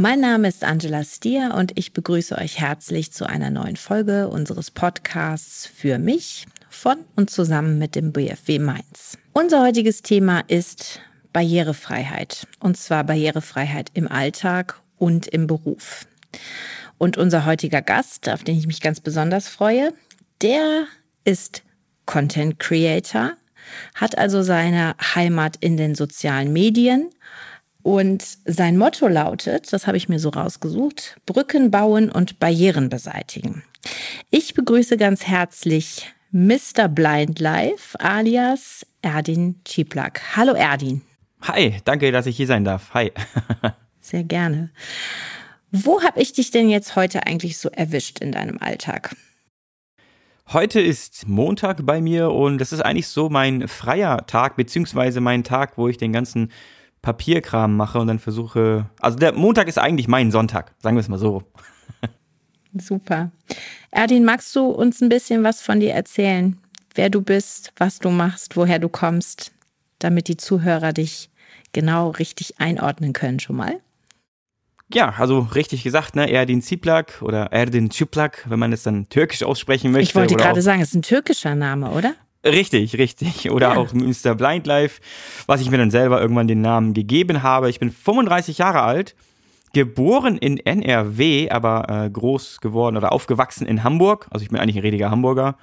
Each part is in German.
Mein Name ist Angela Stier und ich begrüße euch herzlich zu einer neuen Folge unseres Podcasts für mich von und zusammen mit dem BFW Mainz. Unser heutiges Thema ist Barrierefreiheit und zwar Barrierefreiheit im Alltag und im Beruf. Und unser heutiger Gast, auf den ich mich ganz besonders freue, der ist Content Creator, hat also seine Heimat in den sozialen Medien und sein Motto lautet, das habe ich mir so rausgesucht, Brücken bauen und Barrieren beseitigen. Ich begrüße ganz herzlich Mr. Blind Life alias Erdin Ciplak. Hallo Erdin. Hi, danke, dass ich hier sein darf. Hi. Sehr gerne. Wo habe ich dich denn jetzt heute eigentlich so erwischt in deinem Alltag? Heute ist Montag bei mir und das ist eigentlich so mein freier Tag, beziehungsweise mein Tag, wo ich den ganzen Papierkram mache und dann versuche. Also der Montag ist eigentlich mein Sonntag, sagen wir es mal so. Super. Erdin, magst du uns ein bisschen was von dir erzählen? Wer du bist, was du machst, woher du kommst, damit die Zuhörer dich genau richtig einordnen können schon mal? Ja, also richtig gesagt, ne? Erdin Ziplak oder Erdin Çıplak, wenn man es dann türkisch aussprechen möchte. Ich wollte gerade sagen, es ist ein türkischer Name, oder? Richtig, richtig. Oder ja. auch Mr. Blind Life, was ich mir dann selber irgendwann den Namen gegeben habe. Ich bin 35 Jahre alt, geboren in NRW, aber äh, groß geworden oder aufgewachsen in Hamburg. Also ich bin eigentlich ein rediger Hamburger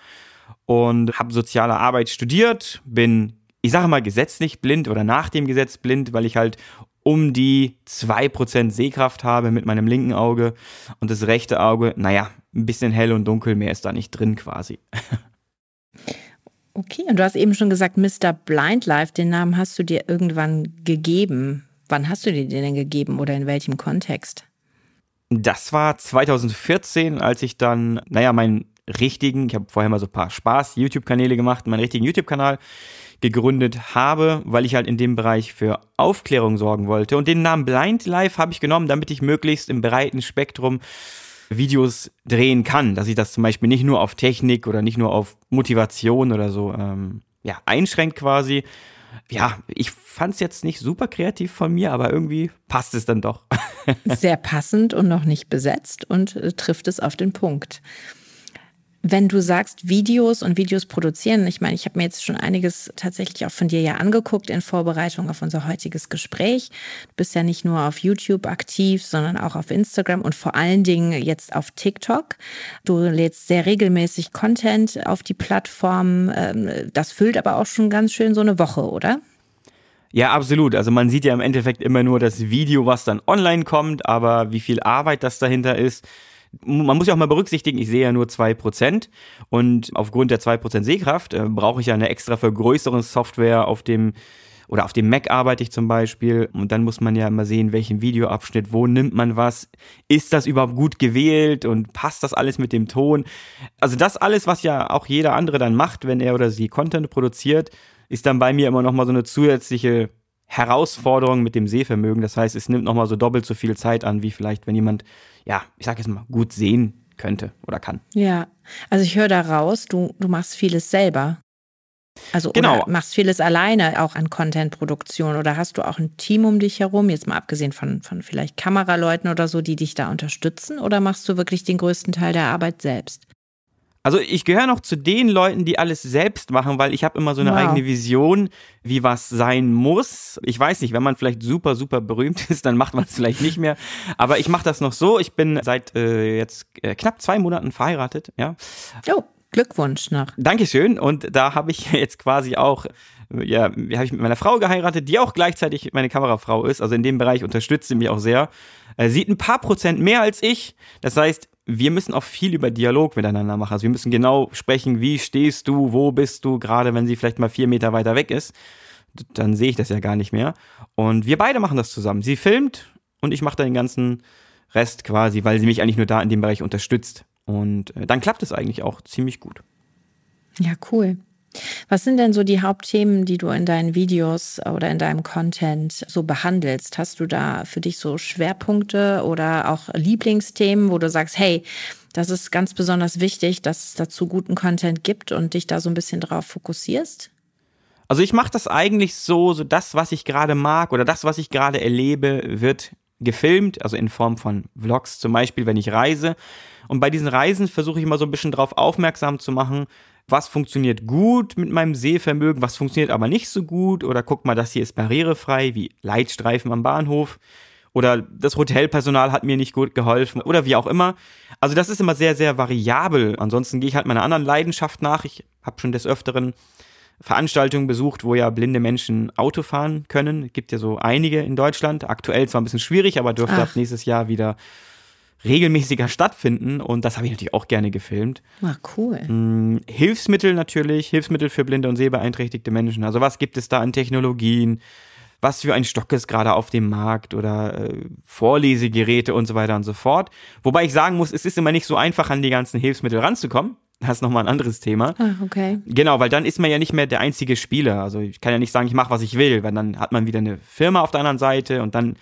und habe soziale Arbeit studiert, bin ich sage mal gesetzlich blind oder nach dem Gesetz blind, weil ich halt um die 2% Sehkraft habe mit meinem linken Auge und das rechte Auge, naja, ein bisschen hell und dunkel, mehr ist da nicht drin quasi. Okay, und du hast eben schon gesagt, Mr. Blind Life, den Namen hast du dir irgendwann gegeben. Wann hast du dir den denn gegeben oder in welchem Kontext? Das war 2014, als ich dann, naja, meinen richtigen, ich habe vorher mal so ein paar Spaß-YouTube-Kanäle gemacht, meinen richtigen YouTube-Kanal gegründet habe, weil ich halt in dem Bereich für Aufklärung sorgen wollte. Und den Namen Blind Life habe ich genommen, damit ich möglichst im breiten Spektrum Videos drehen kann, dass ich das zum Beispiel nicht nur auf Technik oder nicht nur auf Motivation oder so ähm, ja, einschränkt quasi. Ja, ich fand es jetzt nicht super kreativ von mir, aber irgendwie passt es dann doch. Sehr passend und noch nicht besetzt und äh, trifft es auf den Punkt. Wenn du sagst Videos und Videos produzieren, ich meine, ich habe mir jetzt schon einiges tatsächlich auch von dir ja angeguckt in Vorbereitung auf unser heutiges Gespräch. Du bist ja nicht nur auf YouTube aktiv, sondern auch auf Instagram und vor allen Dingen jetzt auf TikTok. Du lädst sehr regelmäßig Content auf die Plattform. Ähm, das füllt aber auch schon ganz schön so eine Woche, oder? Ja, absolut. Also man sieht ja im Endeffekt immer nur das Video, was dann online kommt, aber wie viel Arbeit das dahinter ist, man muss ja auch mal berücksichtigen, ich sehe ja nur zwei Prozent und aufgrund der zwei Prozent Sehkraft äh, brauche ich ja eine extra Vergrößerungssoftware auf dem oder auf dem Mac arbeite ich zum Beispiel und dann muss man ja immer sehen, welchen Videoabschnitt, wo nimmt man was, ist das überhaupt gut gewählt und passt das alles mit dem Ton? Also das alles, was ja auch jeder andere dann macht, wenn er oder sie Content produziert, ist dann bei mir immer noch mal so eine zusätzliche Herausforderung mit dem Sehvermögen. Das heißt, es nimmt noch mal so doppelt so viel Zeit an, wie vielleicht, wenn jemand ja, ich sag jetzt mal, gut sehen könnte oder kann. Ja, also ich höre da raus, du, du machst vieles selber. Also genau. machst vieles alleine auch an Content-Produktion oder hast du auch ein Team um dich herum, jetzt mal abgesehen von, von vielleicht Kameraleuten oder so, die dich da unterstützen oder machst du wirklich den größten Teil der Arbeit selbst? Also ich gehöre noch zu den Leuten, die alles selbst machen, weil ich habe immer so eine wow. eigene Vision, wie was sein muss. Ich weiß nicht, wenn man vielleicht super, super berühmt ist, dann macht man es vielleicht nicht mehr. Aber ich mache das noch so. Ich bin seit äh, jetzt äh, knapp zwei Monaten verheiratet. Ja. Oh. Glückwunsch noch. Dankeschön. Und da habe ich jetzt quasi auch, ja, habe ich mit meiner Frau geheiratet, die auch gleichzeitig meine Kamerafrau ist. Also in dem Bereich unterstützt sie mich auch sehr. Äh, sieht ein paar Prozent mehr als ich. Das heißt, wir müssen auch viel über Dialog miteinander machen. Also wir müssen genau sprechen, wie stehst du, wo bist du, gerade wenn sie vielleicht mal vier Meter weiter weg ist. Dann sehe ich das ja gar nicht mehr. Und wir beide machen das zusammen. Sie filmt und ich mache dann den ganzen Rest quasi, weil sie mich eigentlich nur da in dem Bereich unterstützt. Und äh, dann klappt es eigentlich auch ziemlich gut. Ja, cool. Was sind denn so die Hauptthemen, die du in deinen Videos oder in deinem Content so behandelst? Hast du da für dich so Schwerpunkte oder auch Lieblingsthemen, wo du sagst, hey, das ist ganz besonders wichtig, dass es dazu guten Content gibt und dich da so ein bisschen drauf fokussierst? Also ich mache das eigentlich so, so das, was ich gerade mag oder das, was ich gerade erlebe, wird gefilmt, also in Form von Vlogs zum Beispiel, wenn ich reise. Und bei diesen Reisen versuche ich immer so ein bisschen darauf aufmerksam zu machen, was funktioniert gut mit meinem Sehvermögen, was funktioniert aber nicht so gut. Oder guck mal, das hier ist barrierefrei, wie Leitstreifen am Bahnhof. Oder das Hotelpersonal hat mir nicht gut geholfen oder wie auch immer. Also das ist immer sehr, sehr variabel. Ansonsten gehe ich halt meiner anderen Leidenschaft nach. Ich habe schon des Öfteren Veranstaltungen besucht, wo ja blinde Menschen Auto fahren können. Es gibt ja so einige in Deutschland. Aktuell zwar ein bisschen schwierig, aber dürfte ab nächstes Jahr wieder regelmäßiger stattfinden und das habe ich natürlich auch gerne gefilmt. Ah, cool. Hm, Hilfsmittel natürlich, Hilfsmittel für blinde und sehbeeinträchtigte Menschen. Also was gibt es da an Technologien? Was für ein Stock ist gerade auf dem Markt oder äh, Vorlesegeräte und so weiter und so fort. Wobei ich sagen muss, es ist immer nicht so einfach, an die ganzen Hilfsmittel ranzukommen. Das ist nochmal ein anderes Thema. Ah, okay. Genau, weil dann ist man ja nicht mehr der einzige Spieler. Also ich kann ja nicht sagen, ich mache, was ich will, weil dann hat man wieder eine Firma auf der anderen Seite und dann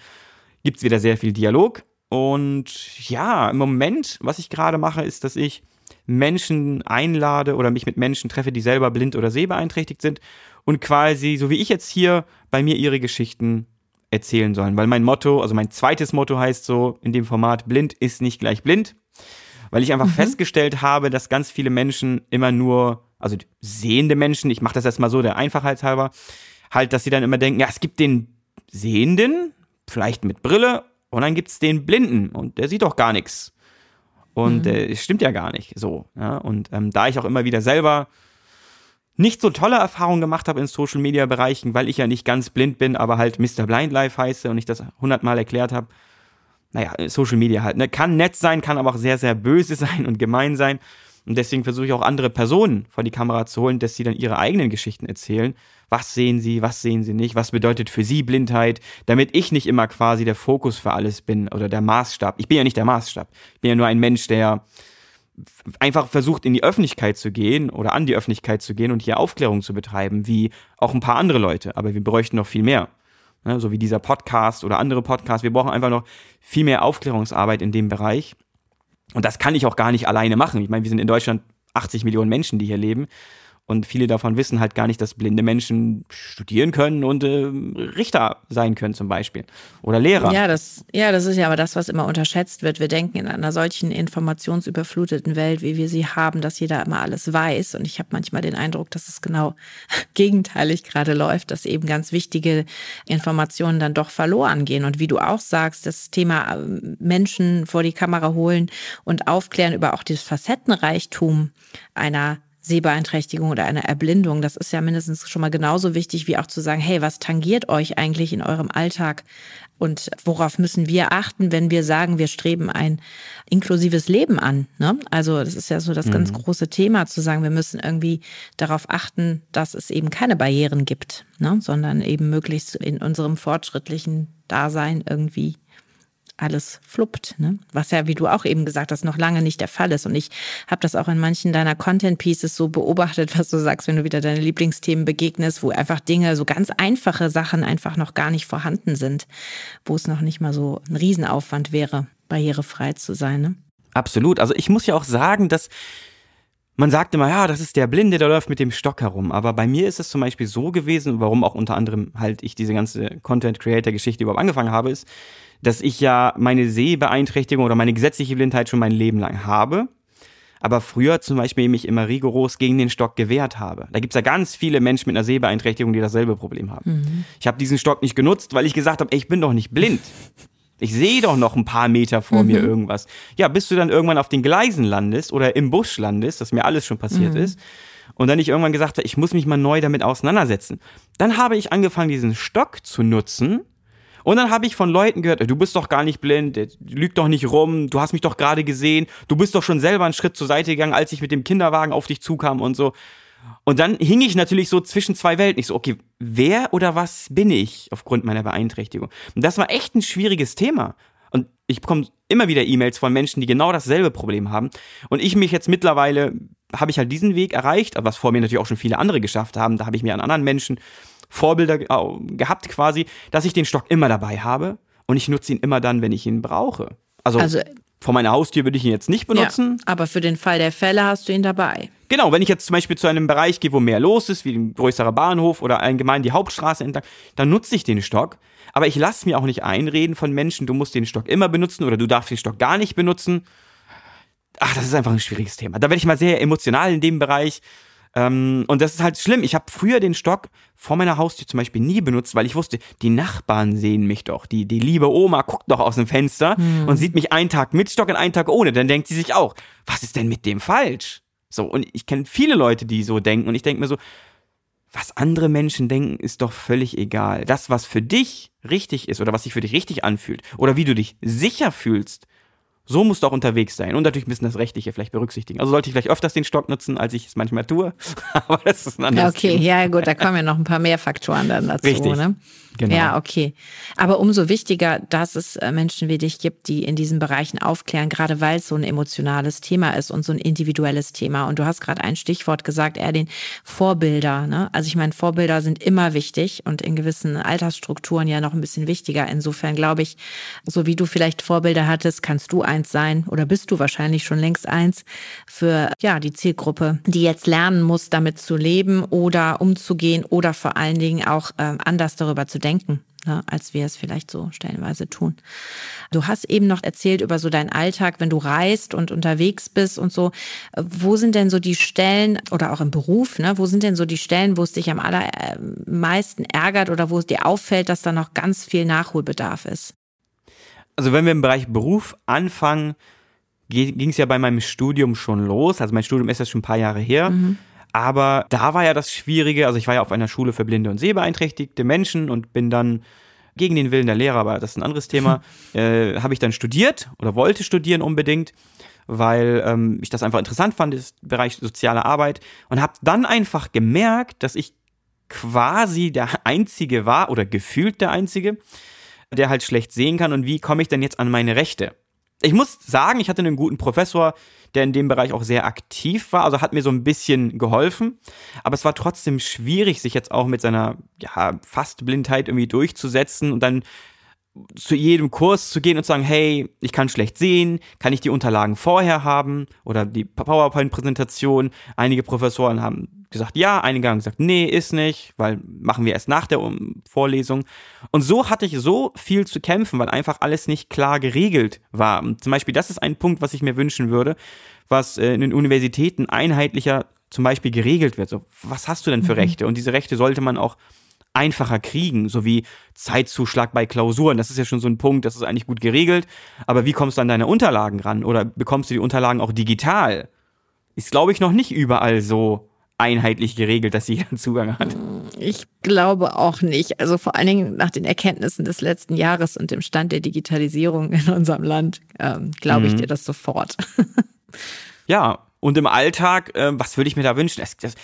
gibt es wieder sehr viel Dialog. Und ja, im Moment, was ich gerade mache, ist, dass ich Menschen einlade oder mich mit Menschen treffe, die selber blind oder sehbeeinträchtigt sind und quasi, so wie ich jetzt hier, bei mir ihre Geschichten erzählen sollen. Weil mein Motto, also mein zweites Motto heißt so in dem Format, blind ist nicht gleich blind. Weil ich einfach mhm. festgestellt habe, dass ganz viele Menschen immer nur, also sehende Menschen, ich mache das erstmal so, der Einfachheit halber, halt, dass sie dann immer denken, ja, es gibt den Sehenden, vielleicht mit Brille und dann gibt's den Blinden und der sieht doch gar nichts. Und mhm. äh, stimmt ja gar nicht so. Ja? Und ähm, da ich auch immer wieder selber nicht so tolle Erfahrungen gemacht habe in Social Media Bereichen, weil ich ja nicht ganz blind bin, aber halt Mr. Blind Life heiße und ich das hundertmal erklärt habe. Naja, Social Media halt, ne? Kann nett sein, kann aber auch sehr, sehr böse sein und gemein sein. Und deswegen versuche ich auch andere Personen vor die Kamera zu holen, dass sie dann ihre eigenen Geschichten erzählen. Was sehen sie, was sehen sie nicht, was bedeutet für sie Blindheit, damit ich nicht immer quasi der Fokus für alles bin oder der Maßstab. Ich bin ja nicht der Maßstab. Ich bin ja nur ein Mensch, der einfach versucht, in die Öffentlichkeit zu gehen oder an die Öffentlichkeit zu gehen und hier Aufklärung zu betreiben, wie auch ein paar andere Leute. Aber wir bräuchten noch viel mehr. Ne, so wie dieser Podcast oder andere Podcasts. Wir brauchen einfach noch viel mehr Aufklärungsarbeit in dem Bereich. Und das kann ich auch gar nicht alleine machen. Ich meine, wir sind in Deutschland 80 Millionen Menschen, die hier leben. Und viele davon wissen halt gar nicht, dass blinde Menschen studieren können und äh, Richter sein können zum Beispiel oder Lehrer. Ja, das, ja, das ist ja aber das, was immer unterschätzt wird. Wir denken in einer solchen informationsüberfluteten Welt, wie wir sie haben, dass jeder immer alles weiß. Und ich habe manchmal den Eindruck, dass es genau gegenteilig gerade läuft, dass eben ganz wichtige Informationen dann doch verloren gehen. Und wie du auch sagst, das Thema äh, Menschen vor die Kamera holen und aufklären über auch das Facettenreichtum einer Sehbeeinträchtigung oder einer Erblindung. Das ist ja mindestens schon mal genauso wichtig, wie auch zu sagen, hey, was tangiert euch eigentlich in eurem Alltag und worauf müssen wir achten, wenn wir sagen, wir streben ein inklusives Leben an. Ne? Also das ist ja so das mhm. ganz große Thema, zu sagen, wir müssen irgendwie darauf achten, dass es eben keine Barrieren gibt, ne? sondern eben möglichst in unserem fortschrittlichen Dasein irgendwie alles fluppt, ne? was ja, wie du auch eben gesagt hast, noch lange nicht der Fall ist. Und ich habe das auch in manchen deiner Content-Pieces so beobachtet, was du sagst, wenn du wieder deine Lieblingsthemen begegnest, wo einfach Dinge, so ganz einfache Sachen einfach noch gar nicht vorhanden sind, wo es noch nicht mal so ein Riesenaufwand wäre, barrierefrei zu sein. Ne? Absolut. Also ich muss ja auch sagen, dass man sagt immer, ja, das ist der Blinde, der läuft mit dem Stock herum. Aber bei mir ist es zum Beispiel so gewesen, warum auch unter anderem halt ich diese ganze Content-Creator-Geschichte überhaupt angefangen habe, ist, dass ich ja meine Sehbeeinträchtigung oder meine gesetzliche Blindheit schon mein Leben lang habe. Aber früher zum Beispiel mich immer rigoros gegen den Stock gewehrt habe. Da gibt's ja ganz viele Menschen mit einer Sehbeeinträchtigung, die dasselbe Problem haben. Mhm. Ich habe diesen Stock nicht genutzt, weil ich gesagt habe, ich bin doch nicht blind. Ich sehe doch noch ein paar Meter vor mhm. mir irgendwas. Ja, bis du dann irgendwann auf den Gleisen landest oder im Busch landest, das mir alles schon passiert mhm. ist. Und dann ich irgendwann gesagt habe, ich muss mich mal neu damit auseinandersetzen. Dann habe ich angefangen, diesen Stock zu nutzen, und dann habe ich von Leuten gehört, du bist doch gar nicht blind, lüg doch nicht rum, du hast mich doch gerade gesehen, du bist doch schon selber einen Schritt zur Seite gegangen, als ich mit dem Kinderwagen auf dich zukam und so. Und dann hing ich natürlich so zwischen zwei Welten. Ich so, okay, wer oder was bin ich aufgrund meiner Beeinträchtigung? Und das war echt ein schwieriges Thema. Und ich bekomme immer wieder E-Mails von Menschen, die genau dasselbe Problem haben. Und ich mich jetzt mittlerweile, habe ich halt diesen Weg erreicht, was vor mir natürlich auch schon viele andere geschafft haben. Da habe ich mir an anderen Menschen Vorbilder gehabt quasi, dass ich den Stock immer dabei habe und ich nutze ihn immer dann, wenn ich ihn brauche. Also, also Vor meiner Haustür würde ich ihn jetzt nicht benutzen. Ja, aber für den Fall der Fälle hast du ihn dabei. Genau, wenn ich jetzt zum Beispiel zu einem Bereich gehe, wo mehr los ist, wie ein größerer Bahnhof oder allgemein die Hauptstraße entlang, dann nutze ich den Stock. Aber ich lasse mir auch nicht einreden von Menschen, du musst den Stock immer benutzen oder du darfst den Stock gar nicht benutzen. Ach, das ist einfach ein schwieriges Thema. Da werde ich mal sehr emotional in dem Bereich. Ähm, und das ist halt schlimm. Ich habe früher den Stock vor meiner Haustür zum Beispiel nie benutzt, weil ich wusste, die Nachbarn sehen mich doch. Die, die liebe Oma guckt doch aus dem Fenster hm. und sieht mich einen Tag mit Stock und einen Tag ohne. Dann denkt sie sich auch, was ist denn mit dem falsch? So, und ich kenne viele Leute, die so denken. Und ich denke mir so, was andere Menschen denken, ist doch völlig egal. Das, was für dich richtig ist oder was sich für dich richtig anfühlt oder wie du dich sicher fühlst, so musst du auch unterwegs sein und natürlich ein bisschen das Rechtliche vielleicht berücksichtigen. Also sollte ich vielleicht öfters den Stock nutzen, als ich es manchmal tue. Aber das ist ein anderes Okay, Thema. ja gut, da kommen ja noch ein paar mehr Faktoren dann dazu. Richtig. Ne? Genau. Ja, okay. Aber umso wichtiger, dass es äh, Menschen wie dich gibt, die in diesen Bereichen aufklären, gerade weil es so ein emotionales Thema ist und so ein individuelles Thema. Und du hast gerade ein Stichwort gesagt, eher den Vorbilder. Ne? Also ich meine, Vorbilder sind immer wichtig und in gewissen Altersstrukturen ja noch ein bisschen wichtiger. Insofern glaube ich, so wie du vielleicht Vorbilder hattest, kannst du eins sein oder bist du wahrscheinlich schon längst eins für ja die Zielgruppe, die jetzt lernen muss, damit zu leben oder umzugehen oder vor allen Dingen auch äh, anders darüber zu denken, ne, als wir es vielleicht so stellenweise tun. Du hast eben noch erzählt über so deinen Alltag, wenn du reist und unterwegs bist und so. Wo sind denn so die Stellen oder auch im Beruf, ne, wo sind denn so die Stellen, wo es dich am allermeisten ärgert oder wo es dir auffällt, dass da noch ganz viel Nachholbedarf ist? Also wenn wir im Bereich Beruf anfangen, ging es ja bei meinem Studium schon los. Also mein Studium ist jetzt schon ein paar Jahre her. Mhm. Aber da war ja das Schwierige, also ich war ja auf einer Schule für blinde und sehbeeinträchtigte Menschen und bin dann gegen den Willen der Lehrer, aber das ist ein anderes Thema, äh, habe ich dann studiert oder wollte studieren unbedingt, weil ähm, ich das einfach interessant fand, das Bereich soziale Arbeit und habe dann einfach gemerkt, dass ich quasi der Einzige war oder gefühlt der Einzige, der halt schlecht sehen kann und wie komme ich denn jetzt an meine Rechte? Ich muss sagen, ich hatte einen guten Professor, der in dem Bereich auch sehr aktiv war, also hat mir so ein bisschen geholfen. Aber es war trotzdem schwierig, sich jetzt auch mit seiner ja, Fastblindheit irgendwie durchzusetzen und dann zu jedem Kurs zu gehen und zu sagen, hey, ich kann schlecht sehen, kann ich die Unterlagen vorher haben oder die PowerPoint-Präsentation. Einige Professoren haben gesagt, ja, einige haben gesagt, nee, ist nicht, weil machen wir erst nach der Vorlesung. Und so hatte ich so viel zu kämpfen, weil einfach alles nicht klar geregelt war. Und zum Beispiel, das ist ein Punkt, was ich mir wünschen würde, was äh, in den Universitäten einheitlicher zum Beispiel geregelt wird. So, was hast du denn für mhm. Rechte? Und diese Rechte sollte man auch einfacher kriegen, sowie Zeitzuschlag bei Klausuren. Das ist ja schon so ein Punkt, das ist eigentlich gut geregelt. Aber wie kommst du an deine Unterlagen ran? Oder bekommst du die Unterlagen auch digital? Ist, glaube ich, noch nicht überall so einheitlich geregelt, dass jeder Zugang hat. Ich glaube auch nicht. Also vor allen Dingen nach den Erkenntnissen des letzten Jahres und dem Stand der Digitalisierung in unserem Land, ähm, glaube ich mhm. dir das sofort. ja, und im Alltag, äh, was würde ich mir da wünschen? Das, das,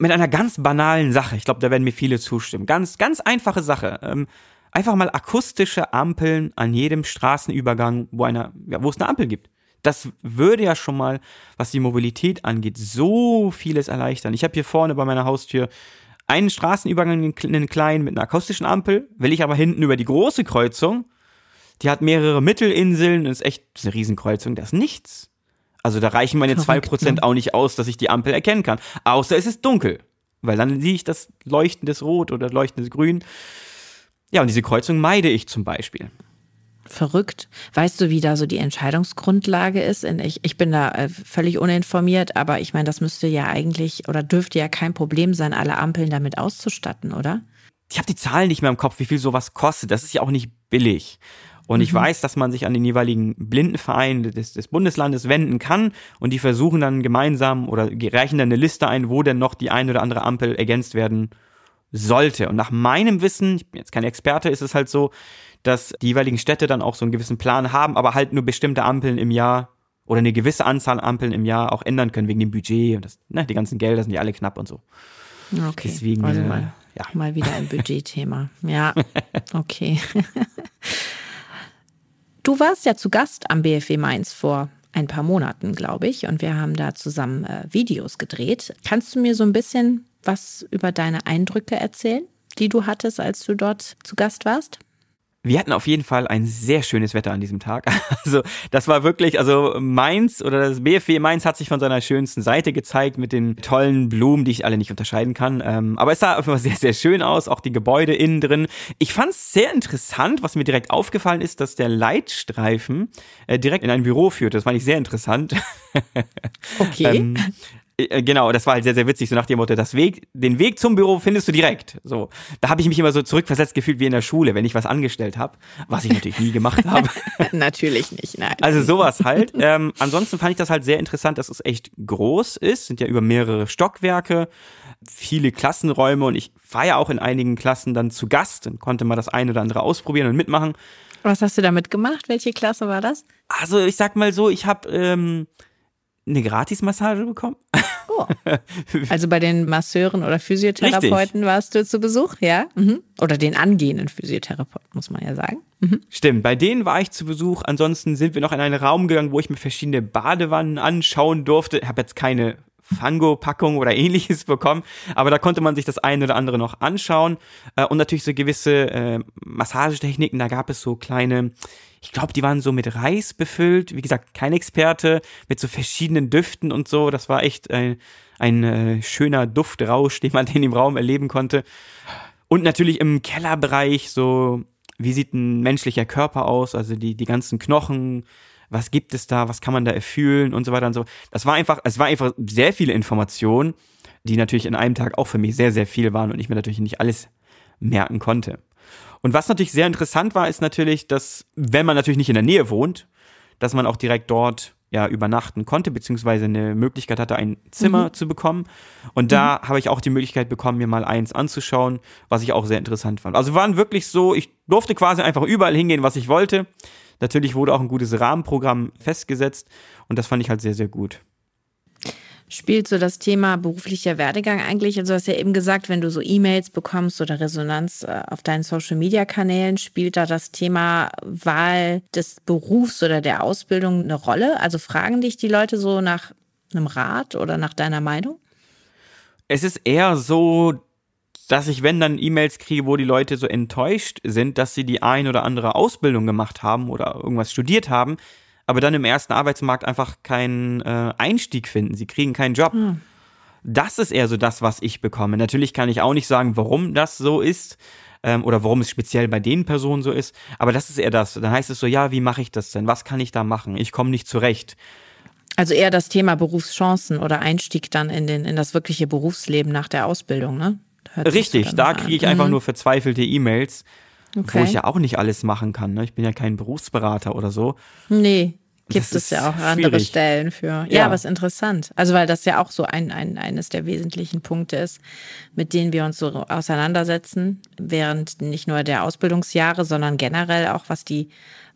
mit einer ganz banalen Sache. Ich glaube, da werden mir viele zustimmen. Ganz, ganz einfache Sache. Ähm, einfach mal akustische Ampeln an jedem Straßenübergang, wo, einer, ja, wo es eine Ampel gibt. Das würde ja schon mal, was die Mobilität angeht, so vieles erleichtern. Ich habe hier vorne bei meiner Haustür einen Straßenübergang, einen kleinen mit einer akustischen Ampel, will ich aber hinten über die große Kreuzung, die hat mehrere Mittelinseln, ist echt eine Riesenkreuzung, das ist nichts. Also da reichen meine zwei Prozent ne? auch nicht aus, dass ich die Ampel erkennen kann. Außer es ist dunkel. Weil dann sehe ich das leuchtendes Rot oder leuchtendes Grün. Ja, und diese Kreuzung meide ich zum Beispiel. Verrückt. Weißt du, wie da so die Entscheidungsgrundlage ist? Ich, ich bin da äh, völlig uninformiert, aber ich meine, das müsste ja eigentlich oder dürfte ja kein Problem sein, alle Ampeln damit auszustatten, oder? Ich habe die Zahlen nicht mehr im Kopf, wie viel sowas kostet. Das ist ja auch nicht billig. Und mhm. ich weiß, dass man sich an den jeweiligen Blindenverein des, des Bundeslandes wenden kann und die versuchen dann gemeinsam oder reichen dann eine Liste ein, wo denn noch die ein oder andere Ampel ergänzt werden sollte. Und nach meinem Wissen, ich bin jetzt kein Experte, ist es halt so, dass die jeweiligen Städte dann auch so einen gewissen Plan haben, aber halt nur bestimmte Ampeln im Jahr oder eine gewisse Anzahl Ampeln im Jahr auch ändern können wegen dem Budget und das, ne, die ganzen Gelder sind ja alle knapp und so. Okay. Deswegen, also mal, ja. mal wieder ein Budgetthema. Ja, okay. Du warst ja zu Gast am BFW Mainz vor ein paar Monaten, glaube ich, und wir haben da zusammen äh, Videos gedreht. Kannst du mir so ein bisschen was über deine Eindrücke erzählen, die du hattest, als du dort zu Gast warst? Wir hatten auf jeden Fall ein sehr schönes Wetter an diesem Tag. Also das war wirklich, also Mainz oder das BFW Mainz hat sich von seiner schönsten Seite gezeigt mit den tollen Blumen, die ich alle nicht unterscheiden kann. Ähm, aber es sah auf jeden Fall sehr, sehr schön aus, auch die Gebäude innen drin. Ich fand es sehr interessant, was mir direkt aufgefallen ist, dass der Leitstreifen äh, direkt in ein Büro führt. Das fand ich sehr interessant. Okay. Ähm, äh, genau, das war halt sehr, sehr witzig, so nach dem Motto, das Weg, den Weg zum Büro findest du direkt. So, da habe ich mich immer so zurückversetzt gefühlt wie in der Schule, wenn ich was angestellt habe, was ich natürlich nie gemacht habe. natürlich nicht, nein. Also sowas halt. Ähm, ansonsten fand ich das halt sehr interessant, dass es echt groß ist, sind ja über mehrere Stockwerke, viele Klassenräume und ich war ja auch in einigen Klassen dann zu Gast und konnte mal das eine oder andere ausprobieren und mitmachen. Was hast du damit gemacht? Welche Klasse war das? Also ich sag mal so, ich habe ähm, eine Gratismassage bekommen. Oh. Also bei den Masseuren oder Physiotherapeuten Richtig. warst du zu Besuch, ja? Mhm. Oder den angehenden Physiotherapeuten, muss man ja sagen. Mhm. Stimmt, bei denen war ich zu Besuch. Ansonsten sind wir noch in einen Raum gegangen, wo ich mir verschiedene Badewannen anschauen durfte. Ich habe jetzt keine Fango-Packung oder ähnliches bekommen, aber da konnte man sich das eine oder andere noch anschauen. Äh, Und natürlich so gewisse äh, Massagetechniken, da gab es so kleine, ich glaube, die waren so mit Reis befüllt. Wie gesagt, kein Experte, mit so verschiedenen Düften und so. Das war echt äh, ein äh, schöner Duftrausch, den man in dem Raum erleben konnte. Und natürlich im Kellerbereich so, wie sieht ein menschlicher Körper aus? Also die, die ganzen Knochen, was gibt es da, was kann man da erfühlen und so weiter und so. Das war einfach, es war einfach sehr viele Informationen, die natürlich in einem Tag auch für mich sehr, sehr viel waren und ich mir natürlich nicht alles merken konnte. Und was natürlich sehr interessant war, ist natürlich, dass, wenn man natürlich nicht in der Nähe wohnt, dass man auch direkt dort ja übernachten konnte, beziehungsweise eine Möglichkeit hatte, ein Zimmer zu bekommen. Und da habe ich auch die Möglichkeit bekommen, mir mal eins anzuschauen, was ich auch sehr interessant fand. Also waren wirklich so, ich durfte quasi einfach überall hingehen, was ich wollte. Natürlich wurde auch ein gutes Rahmenprogramm festgesetzt und das fand ich halt sehr, sehr gut. Spielt so das Thema beruflicher Werdegang eigentlich? Also du hast ja eben gesagt, wenn du so E-Mails bekommst oder Resonanz äh, auf deinen Social-Media-Kanälen, spielt da das Thema Wahl des Berufs oder der Ausbildung eine Rolle? Also fragen dich die Leute so nach einem Rat oder nach deiner Meinung? Es ist eher so, dass ich, wenn dann E-Mails kriege, wo die Leute so enttäuscht sind, dass sie die ein oder andere Ausbildung gemacht haben oder irgendwas studiert haben, aber dann im ersten Arbeitsmarkt einfach keinen äh, Einstieg finden. Sie kriegen keinen Job. Hm. Das ist eher so das, was ich bekomme. Natürlich kann ich auch nicht sagen, warum das so ist ähm, oder warum es speziell bei den Personen so ist, aber das ist eher das. Dann heißt es so, ja, wie mache ich das denn? Was kann ich da machen? Ich komme nicht zurecht. Also eher das Thema Berufschancen oder Einstieg dann in, den, in das wirkliche Berufsleben nach der Ausbildung, ne? Richtig, da kriege ich einfach Mhm. nur verzweifelte E-Mails, wo Okay. ich ja auch nicht alles machen kann. Ne? Ich bin ja kein Berufsberater oder so. Nee, gibt es ja auch andere schwierig. Stellen für. Ja, Ja. ist interessant. Also weil das ja auch so ein, ein, eines der wesentlichen Punkte ist, mit denen wir uns so auseinandersetzen, während nicht nur der Ausbildungsjahre, sondern generell auch was die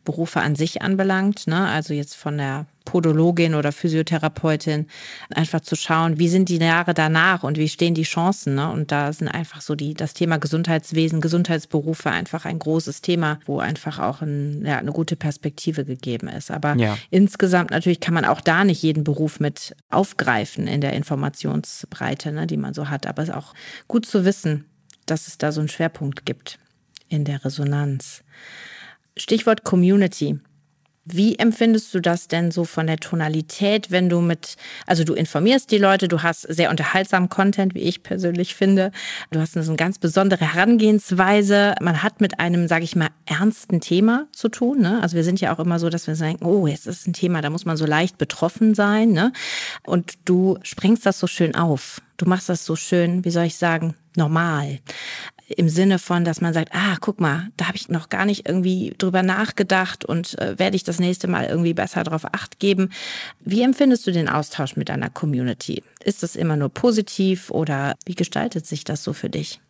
Berufe an sich anbelangt. Ne? Also jetzt von der Podologin oder Physiotherapeutin, einfach zu schauen, wie sind die Jahre danach und wie stehen die Chancen. Ne? Und da sind einfach so die, das Thema Gesundheitswesen, Gesundheitsberufe einfach ein großes Thema, wo einfach auch ein, ja, eine gute Perspektive gegeben ist. Aber Ja. insgesamt natürlich kann man auch da nicht jeden Beruf mit aufgreifen in der Informationsbreite, ne, die man so hat. Aber es ist auch gut zu wissen, dass es da so einen Schwerpunkt gibt in der Resonanz. Stichwort Community. Wie empfindest du das denn so von der Tonalität, wenn du mit, also du informierst die Leute, du hast sehr unterhaltsamen Content, wie ich persönlich finde. Du hast eine ganz besondere Herangehensweise. Man hat mit einem, sage ich mal, ernsten Thema zu tun. Ne? Also wir sind ja auch immer so, dass wir sagen, oh, jetzt ist ein Thema, da muss man so leicht betroffen sein. Ne? Und du springst das so schön auf. Du machst das so schön, wie soll ich sagen, normal im Sinne von, dass man sagt, ah, guck mal, da habe ich noch gar nicht irgendwie drüber nachgedacht und äh, werde ich das nächste Mal irgendwie besser darauf acht geben. Wie empfindest du den Austausch mit deiner Community? Ist das immer nur positiv oder wie gestaltet sich das so für dich?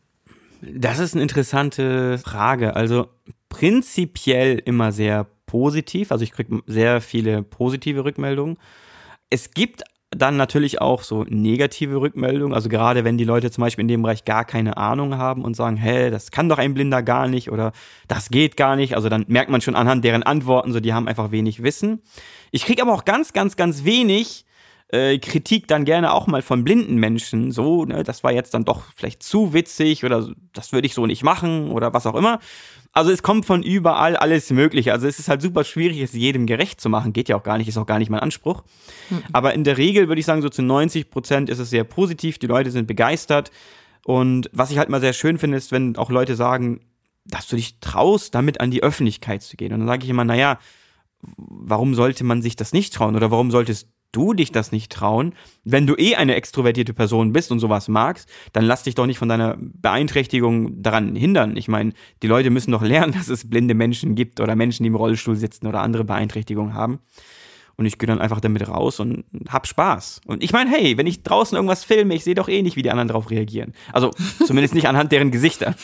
Das ist eine interessante Frage. Also prinzipiell immer sehr positiv. Also ich kriege sehr viele positive Rückmeldungen. Es gibt dann natürlich auch so negative Rückmeldungen. Also gerade wenn die Leute zum Beispiel in dem Bereich gar keine Ahnung haben und sagen, hä, das kann doch ein Blinder gar nicht oder das geht gar nicht. Also dann merkt man schon anhand deren Antworten, so die haben einfach wenig Wissen. Ich kriege aber auch ganz, ganz, ganz wenig äh, Kritik dann gerne auch mal von blinden Menschen, so, ne, das war jetzt dann doch vielleicht zu witzig oder das würde ich so nicht machen oder was auch immer. Also es kommt von überall alles Mögliche. Also es ist halt super schwierig, es jedem gerecht zu machen. Geht ja auch gar nicht, ist auch gar nicht mein Anspruch. Mhm. Aber in der Regel würde ich sagen, so zu 90 Prozent ist es sehr positiv. Die Leute sind begeistert. Und was ich halt mal sehr schön finde, ist, wenn auch Leute sagen, dass du dich traust, damit an die Öffentlichkeit zu gehen. Und dann sage ich immer, naja, warum sollte man sich das nicht trauen? Oder warum solltest du dich das nicht trauen? Wenn du eh eine extrovertierte Person bist und sowas magst, dann lass dich doch nicht von deiner Beeinträchtigung daran hindern. Ich meine, die Leute müssen doch lernen, dass es blinde Menschen gibt oder Menschen, die im Rollstuhl sitzen oder andere Beeinträchtigungen haben. Und ich gehe dann einfach damit raus und hab Spaß. Und ich meine, hey, wenn ich draußen irgendwas filme, ich sehe doch eh nicht, wie die anderen darauf reagieren. Also zumindest nicht anhand deren Gesichter.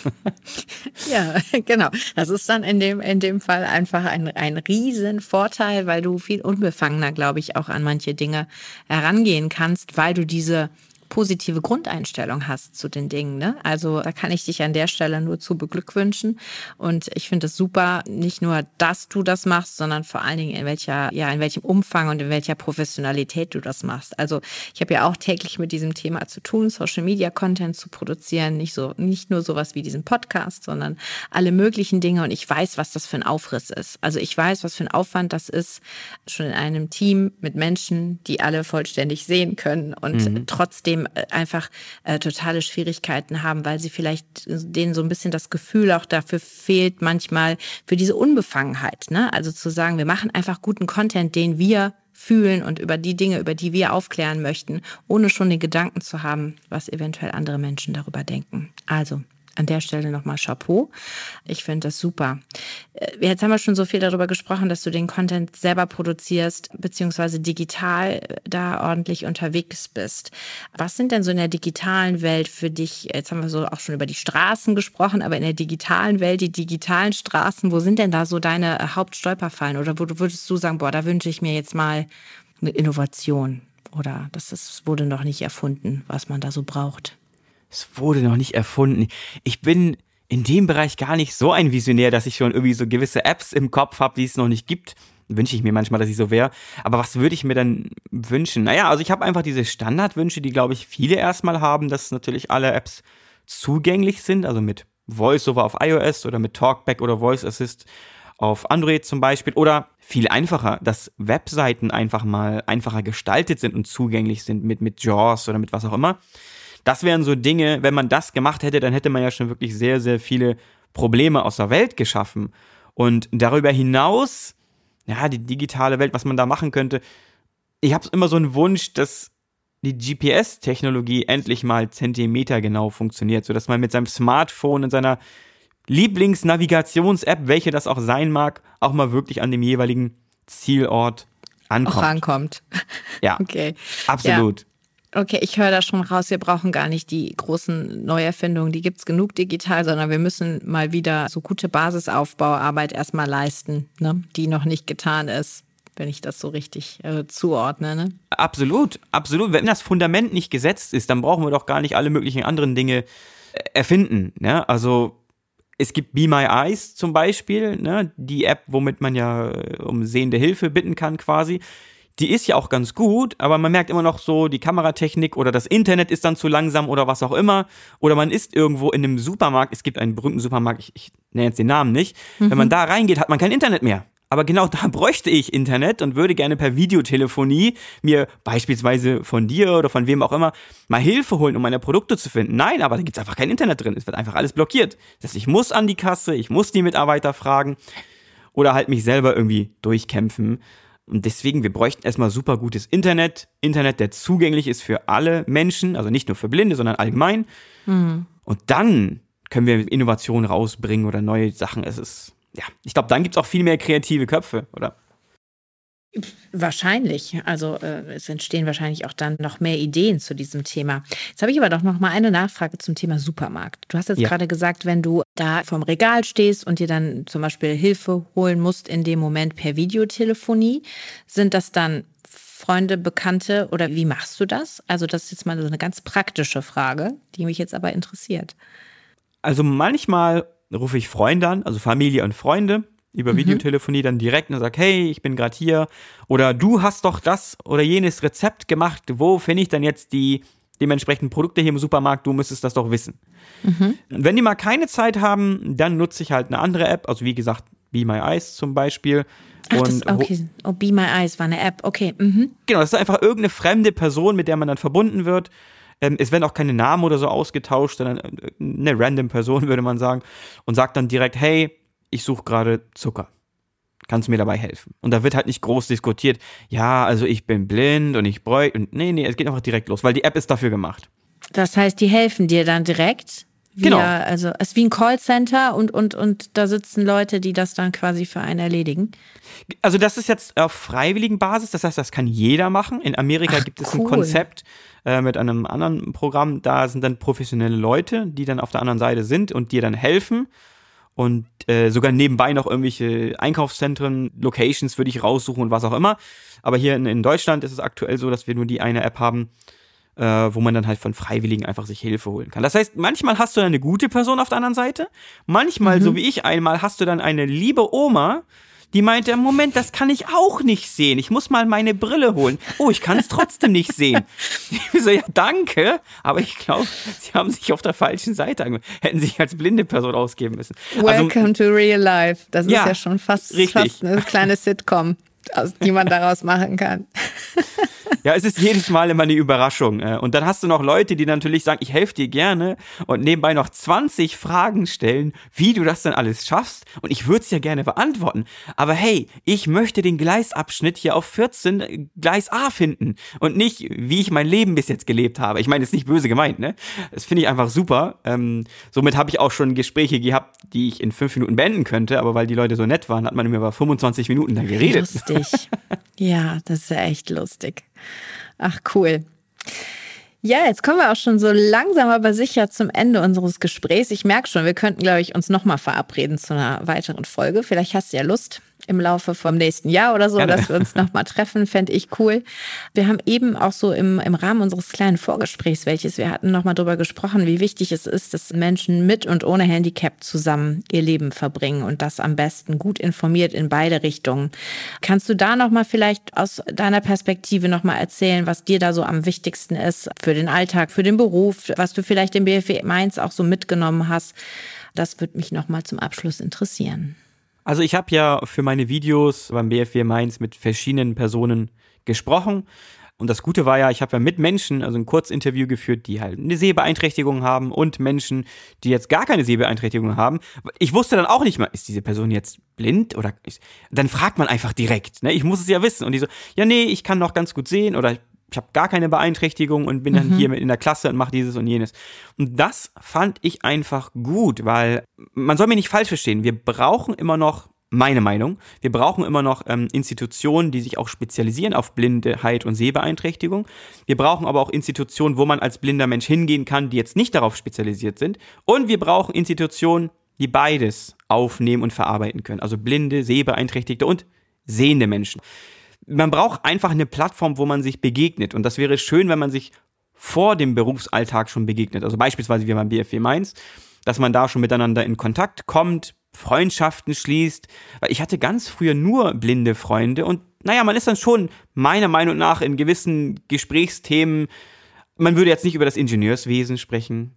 ja, genau. Das ist dann in dem, in dem Fall einfach ein, ein Riesenvorteil, weil du viel unbefangener, glaube ich, auch an manche Dinge herangehen kannst, weil du diese positive Grundeinstellung hast zu den Dingen. Ne? Also da kann ich dich an der Stelle nur zu beglückwünschen. Und ich finde es super, nicht nur, dass du das machst, sondern vor allen Dingen in welcher, ja, in welchem Umfang und in welcher Professionalität du das machst. Also ich habe ja auch täglich mit diesem Thema zu tun, Social Media Content zu produzieren, nicht so, nicht nur sowas wie diesen Podcast, sondern alle möglichen Dinge. Und ich weiß, was das für ein Aufriss ist. Also ich weiß, was für ein Aufwand das ist, schon in einem Team mit Menschen, die alle vollständig sehen können und mhm. trotzdem trotzdem äh, einfach äh, totale Schwierigkeiten haben, weil sie vielleicht denen so ein bisschen das Gefühl auch dafür fehlt, manchmal für diese Unbefangenheit. Ne? Also zu sagen, wir machen einfach guten Content, den wir fühlen und über die Dinge, über die wir aufklären möchten, ohne schon den Gedanken zu haben, was eventuell andere Menschen darüber denken. Also an der Stelle nochmal Chapeau. Ich finde das super. Äh, jetzt haben wir schon so viel darüber gesprochen, dass du den Content selber produzierst, beziehungsweise digital äh, da ordentlich unterwegs bist. Was sind denn so in der digitalen Welt für dich, jetzt haben wir so auch schon über die Straßen gesprochen, aber in der digitalen Welt, die digitalen Straßen, wo sind denn da so deine äh, Hauptstolperfallen? Oder wo würdest du sagen, boah, da wünsche ich mir jetzt mal eine Innovation? Oder das ist, wurde noch nicht erfunden, was man da so braucht? Es wurde noch nicht erfunden. Ich bin in dem Bereich gar nicht so ein Visionär, dass ich schon irgendwie so gewisse Apps im Kopf habe, die es noch nicht gibt. Wünsche ich mir manchmal, dass ich so wäre. Aber was würde ich mir dann wünschen? Naja, also ich habe einfach diese Standardwünsche, die, glaube ich, viele erstmal haben, dass natürlich alle Apps zugänglich sind, also mit VoiceOver auf iOS oder mit Talkback oder Voice Assist auf Android zum Beispiel oder viel einfacher, dass Webseiten einfach mal einfacher gestaltet sind und zugänglich sind mit, mit JAWS oder mit was auch immer. Das wären so Dinge, wenn man das gemacht hätte, dann hätte man ja schon wirklich sehr, sehr viele Probleme aus der Welt geschaffen. Und darüber hinaus, ja, die digitale Welt, was man da machen könnte, ich habe immer so einen Wunsch, dass die GPS-Technologie endlich mal zentimetergenau funktioniert, sodass man mit seinem Smartphone und seiner Lieblingsnavigations-App, welche das auch sein mag, auch mal wirklich an dem jeweiligen Zielort ankommt. Auch ankommt. Ja, okay. absolut. Ja. Okay, ich höre da schon raus, wir brauchen gar nicht die großen Neuerfindungen, die gibt's genug digital, sondern wir müssen mal wieder so gute Basisaufbauarbeit erstmal leisten, ne? die noch nicht getan ist, wenn ich das so richtig äh, zuordne. Ne? Absolut, absolut. Wenn das Fundament nicht gesetzt ist, dann brauchen wir doch gar nicht alle möglichen anderen Dinge äh, erfinden. Ne? Also es gibt Be My Eyes zum Beispiel, ne? die App, womit man ja äh, um sehende Hilfe bitten kann quasi die ist ja auch ganz gut, aber man merkt immer noch so, die Kameratechnik oder das Internet ist dann zu langsam oder was auch immer. Oder man ist irgendwo in einem Supermarkt, es gibt einen berühmten Supermarkt, ich, ich nenne jetzt den Namen nicht. Mhm. Wenn man mhm. da reingeht, hat man kein Internet mehr. Aber genau da bräuchte ich Internet und würde gerne per Videotelefonie mir beispielsweise von dir oder von wem auch immer mal Hilfe holen, um meine Produkte zu finden. Nein, aber da gibt's einfach kein Internet drin. Es wird einfach alles blockiert. Das heißt, ich muss an die Kasse, ich muss die Mitarbeiter fragen oder halt mich selber irgendwie durchkämpfen. Und deswegen, wir bräuchten erstmal super gutes Internet. Internet, der zugänglich ist für alle Menschen, also nicht nur für Blinde, sondern allgemein. Mhm. Und dann können wir Innovationen rausbringen oder neue Sachen. Es ist, ja, ich glaube, dann gibt es auch viel mehr kreative Köpfe, oder? Wahrscheinlich. Also äh, es entstehen wahrscheinlich auch dann noch mehr Ideen zu diesem Thema. Jetzt habe ich aber doch noch mal eine Nachfrage zum Thema Supermarkt. Du hast jetzt ja. gerade gesagt, wenn du da vom Regal stehst und dir dann zum Beispiel Hilfe holen musst in dem Moment per Videotelefonie, sind das dann Freunde, Bekannte oder wie machst du das? Also das ist jetzt mal so eine ganz praktische Frage, die mich jetzt aber interessiert. Also manchmal rufe ich Freunde an, also Familie und Freunde über mhm. Videotelefonie dann direkt und sagt, hey, ich bin gerade hier oder du hast doch das oder jenes Rezept gemacht, wo finde ich dann jetzt die dementsprechenden Produkte hier im Supermarkt, du müsstest das doch wissen. Mhm. Wenn die mal keine Zeit haben, dann nutze ich halt eine andere App, also wie gesagt, Be My Eyes zum Beispiel. Ach, das, okay. Oh, Be My Eyes war eine App, okay. Mhm. Genau, das ist einfach irgendeine fremde Person, mit der man dann verbunden wird. Ähm, es werden auch keine Namen oder so ausgetauscht, sondern äh, eine random Person, würde man sagen, und sagt dann direkt, hey, ich suche gerade Zucker. Kannst du mir dabei helfen? Und da wird halt nicht groß diskutiert, ja, also ich bin blind und ich bräuchte. Nee, nee, es geht einfach direkt los, weil die App ist dafür gemacht. Das heißt, die helfen dir dann direkt? Via, genau. Also es ist wie ein Callcenter und, und, und da sitzen Leute, die das dann quasi für einen erledigen. Also das ist jetzt auf freiwilligen Basis, das heißt, das kann jeder machen. In Amerika Ach, gibt es cool. ein Konzept äh, mit einem anderen Programm, da sind dann professionelle Leute, die dann auf der anderen Seite sind und dir dann helfen und äh, sogar nebenbei noch irgendwelche Einkaufszentren, Locations würde ich raussuchen und was auch immer. Aber hier in, in Deutschland ist es aktuell so, dass wir nur die eine App haben, äh, wo man dann halt von Freiwilligen einfach sich Hilfe holen kann. Das heißt, manchmal hast du eine gute Person auf der anderen Seite, manchmal, mhm. so wie ich einmal, hast du dann eine liebe Oma, die meinte, Moment, das kann ich auch nicht sehen. Ich muss mal meine Brille holen. Oh, ich kann es trotzdem nicht sehen. Ich so, ja, danke, aber ich glaube, sie haben sich auf der falschen Seite angehört. Hätten sich als blinde Person ausgeben müssen. Also Welcome also, to real life. Das ja, ist ja schon fast, fast eine kleine Sitcom die man daraus machen kann. Ja, es ist jedes Mal immer eine Überraschung. Äh, und dann hast du noch Leute, die natürlich sagen, ich helfe dir gerne und nebenbei noch 20 Fragen stellen, wie du das dann alles schaffst. Und ich würde es ja gerne beantworten. Aber hey, ich möchte den Gleisabschnitt hier auf 14 äh, Gleis A finden und nicht, wie ich mein Leben bis jetzt gelebt habe. Ich meine, ist nicht böse gemeint, ne? Das finde ich einfach super. Ähm, somit habe ich auch schon Gespräche gehabt, die ich in fünf Minuten beenden könnte, aber weil die Leute so nett waren, hat man mir über 25 Minuten da geredet. Lustig. ja, das ist ja echt lustig. Ach, cool. Ja, jetzt kommen wir auch schon so langsam aber sicher zum Ende unseres Gesprächs. Ich merke schon, wir könnten, glaube ich, uns nochmal verabreden zu einer weiteren Folge. Vielleicht hast du ja Lust im Laufe vom nächsten Jahr oder so, Gerne. dass wir uns nochmal treffen, fände ich cool. Wir haben eben auch so im, im Rahmen unseres kleinen Vorgesprächs, welches wir hatten, nochmal drüber gesprochen, wie wichtig es ist, dass Menschen mit und ohne Handicap zusammen ihr Leben verbringen und das am besten gut informiert in beide Richtungen. Kannst du da nochmal vielleicht aus deiner Perspektive nochmal erzählen, was dir da so am wichtigsten ist für den Alltag, für den Beruf, was du vielleicht im BFW Mainz auch so mitgenommen hast? Das würde mich nochmal zum Abschluss interessieren. Also ich habe ja für meine Videos beim BFW Mainz mit verschiedenen Personen gesprochen. Und das Gute war ja, ich habe ja mit Menschen, also ein Kurzinterview geführt, die halt eine Sehbeeinträchtigung haben und Menschen, die jetzt gar keine Sehbeeinträchtigung haben. Ich wusste dann auch nicht mal, ist diese Person jetzt blind oder ist, dann fragt man einfach direkt. Ne? Ich muss es ja wissen. Und die so, ja nee, ich kann noch ganz gut sehen oder ich habe gar keine Beeinträchtigung und bin dann mhm. hier mit in der Klasse und mache dieses und jenes. Und das fand ich einfach gut, weil man soll mich nicht falsch verstehen. Wir brauchen immer noch meine Meinung. Wir brauchen immer noch ähm, Institutionen, die sich auch spezialisieren auf Blindheit und Sehbeeinträchtigung. Wir brauchen aber auch Institutionen, wo man als blinder Mensch hingehen kann, die jetzt nicht darauf spezialisiert sind. Und wir brauchen Institutionen, die beides aufnehmen und verarbeiten können. Also blinde, sehbeeinträchtigte und sehende Menschen man braucht einfach eine Plattform, wo man sich begegnet. Und das wäre schön, wenn man sich vor dem Berufsalltag schon begegnet. Also beispielsweise wie beim BFW Mainz, dass man da schon miteinander in Kontakt kommt, Freundschaften schließt. Weil ich hatte ganz früher nur blinde Freunde und naja, man ist dann schon meiner Meinung nach in gewissen Gesprächsthemen, man würde jetzt nicht über das Ingenieurswesen sprechen,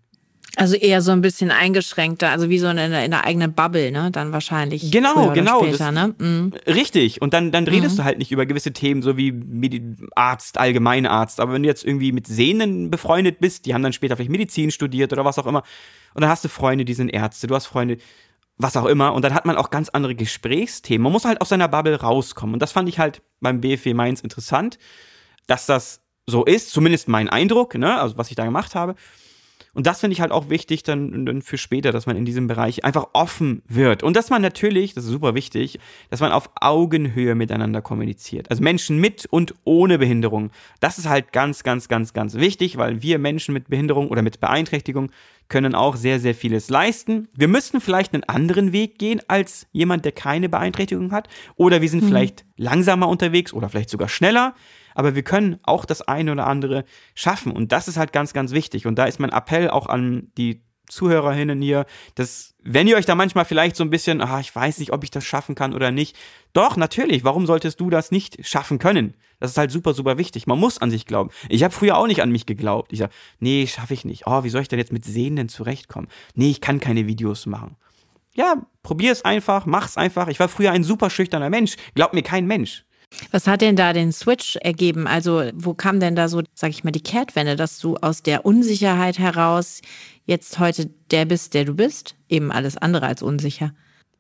also eher so ein bisschen eingeschränkter, also wie so in einer, in einer eigenen Bubble, ne? Dann wahrscheinlich. Genau, genau. Später, das, ne? Mhm. Richtig. Und dann, dann redest mhm. du halt nicht über gewisse Themen, so wie Medi Arzt, Allgemeinarzt. Aber wenn du jetzt irgendwie mit Sehnen befreundet bist, die haben dann später vielleicht Medizin studiert oder was auch immer. Und dann hast du Freunde, die sind Ärzte, du hast Freunde, was auch immer. Und dann hat man auch ganz andere Gesprächsthemen. Man muss halt aus seiner Bubble rauskommen. Und das fand ich halt beim BFW Mainz interessant, dass das so ist, zumindest mein Eindruck, ne? Also was ich da gemacht habe. Und das finde ich halt auch wichtig dann, dann für später, dass man in diesem Bereich einfach offen wird. Und dass man natürlich, das ist super wichtig, dass man auf Augenhöhe miteinander kommuniziert. Also Menschen mit und ohne Behinderung. Das ist halt ganz, ganz, ganz, ganz wichtig, weil wir Menschen mit Behinderung oder mit Beeinträchtigung können auch sehr, sehr vieles leisten. Wir müssten vielleicht einen anderen Weg gehen als jemand, der keine Beeinträchtigung hat. Oder wir sind mhm. vielleicht langsamer unterwegs oder vielleicht sogar schneller aber wir können auch das eine oder andere schaffen und das ist halt ganz, ganz wichtig und da ist mein Appell auch an die ZuhörerInnen hier, dass, wenn ihr euch da manchmal vielleicht so ein bisschen, ah, ich weiß nicht, ob ich das schaffen kann oder nicht. Doch, natürlich, warum solltest du das nicht schaffen können? Das ist halt super, super wichtig. Man muss an sich glauben. Ich habe früher auch nicht an mich geglaubt. Ich sag, nee, schaffe ich nicht. Oh, wie soll ich denn jetzt mit Sehenden zurechtkommen? Nee, ich kann keine Videos machen. Ja, probier es einfach, mach's einfach. Ich war früher ein super schüchterner Mensch. Glaubt mir kein Mensch. Was hat denn da den Switch ergeben? Also, wo kam denn da so, sag ich mal, die Kehrtwende, dass du aus der Unsicherheit heraus jetzt heute der bist, der du bist? Eben alles andere als unsicher.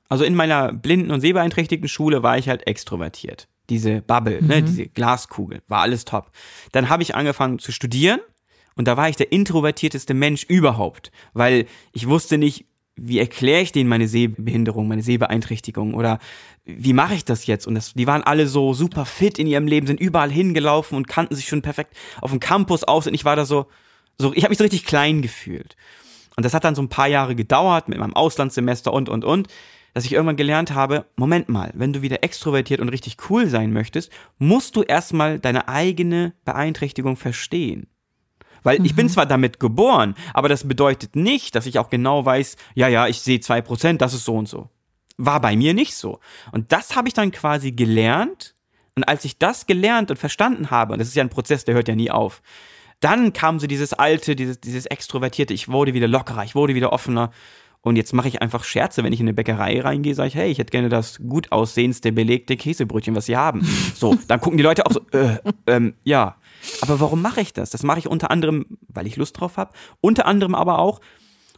Also in meiner blinden und sehbeeinträchtigten Schule war ich halt extrovertiert. Diese Bubble, ne, mhm. ne, diese Glaskugel, war alles top. Dann habe ich angefangen zu studieren und da war ich der introvertierteste Mensch überhaupt, weil ich wusste nicht, wie erkläre ich denen meine Sehbehinderung, meine Sehbeeinträchtigung oder wie mache ich das jetzt? Und das, die waren alle so super fit in ihrem Leben, sind überall hingelaufen und kannten sich schon perfekt auf dem Campus aus und ich war da so, so ich habe mich so richtig klein gefühlt. Und das hat dann so ein paar Jahre gedauert mit meinem Auslandssemester und und und, dass ich irgendwann gelernt habe, Moment mal, wenn du wieder extrovertiert und richtig cool sein möchtest, musst du erstmal deine eigene Beeinträchtigung verstehen. Weil mhm. ich bin mhm. zwar damit geboren, aber das bedeutet nicht, dass ich auch genau weiß, ja, ja, ich sehe zwei Prozent, das ist so und so. War bei mir nicht so. Und das habe ich dann quasi gelernt. Und als ich das gelernt und verstanden habe, und das ist ja ein Prozess, der hört ja nie auf, dann kam so dieses alte, dieses, dieses extrovertierte, ich wurde wieder lockerer, ich wurde wieder offener. Und jetzt mache ich einfach Scherze, wenn ich in eine Bäckerei reingehe, sage ich, hey, ich hätte gerne das gut aussehendste belegte Käsebrötchen, was Sie haben. So, dann gucken die Leute auch so, äh, ähm, ja, aber warum mache ich das? Das mache ich unter anderem, weil ich Lust drauf habe, unter anderem aber auch,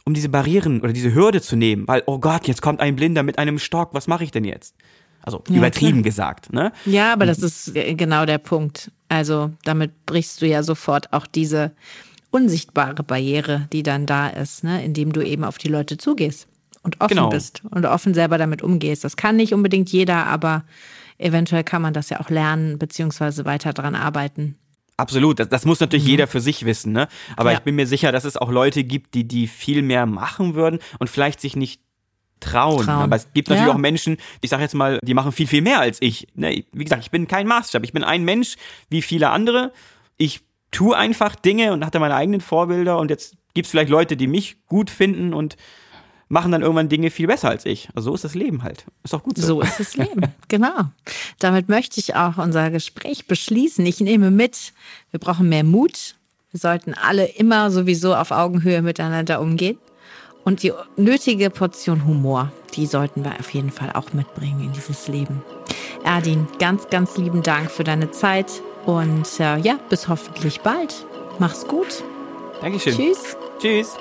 um diese Barrieren oder diese Hürde zu nehmen, weil, oh Gott, jetzt kommt ein Blinder mit einem Stock, was mache ich denn jetzt? Also ja, übertrieben klar. gesagt, ne? Ja, aber das ist genau der Punkt. Also damit brichst du ja sofort auch diese unsichtbare Barriere, die dann da ist, ne? indem du eben auf die Leute zugehst und offen genau. bist und offen selber damit umgehst. Das kann nicht unbedingt jeder, aber eventuell kann man das ja auch lernen, beziehungsweise weiter dran arbeiten. Absolut, das, das muss natürlich mhm. jeder für sich wissen, ne? Aber ja. ich bin mir sicher, dass es auch Leute gibt, die die viel mehr machen würden und vielleicht sich nicht trauen. trauen. Aber es gibt natürlich ja. auch Menschen, ich sage jetzt mal, die machen viel, viel mehr als ich. Ne? Wie gesagt, ich bin kein Maßstab. Ich bin ein Mensch wie viele andere. Ich tue einfach Dinge und hatte meine eigenen Vorbilder und jetzt gibt es vielleicht Leute, die mich gut finden und machen dann irgendwann Dinge viel besser als ich. Also so ist das Leben halt. Ist auch gut so. So ist das Leben, genau. Damit möchte ich auch unser Gespräch beschließen. Ich nehme mit, wir brauchen mehr Mut. Wir sollten alle immer sowieso auf Augenhöhe miteinander umgehen. Und die nötige Portion Humor, die sollten wir auf jeden Fall auch mitbringen in dieses Leben. Erdin, ganz, ganz lieben Dank für deine Zeit und äh, ja, bis hoffentlich bald. Mach's gut. Dankeschön. Tschüss. Tschüss.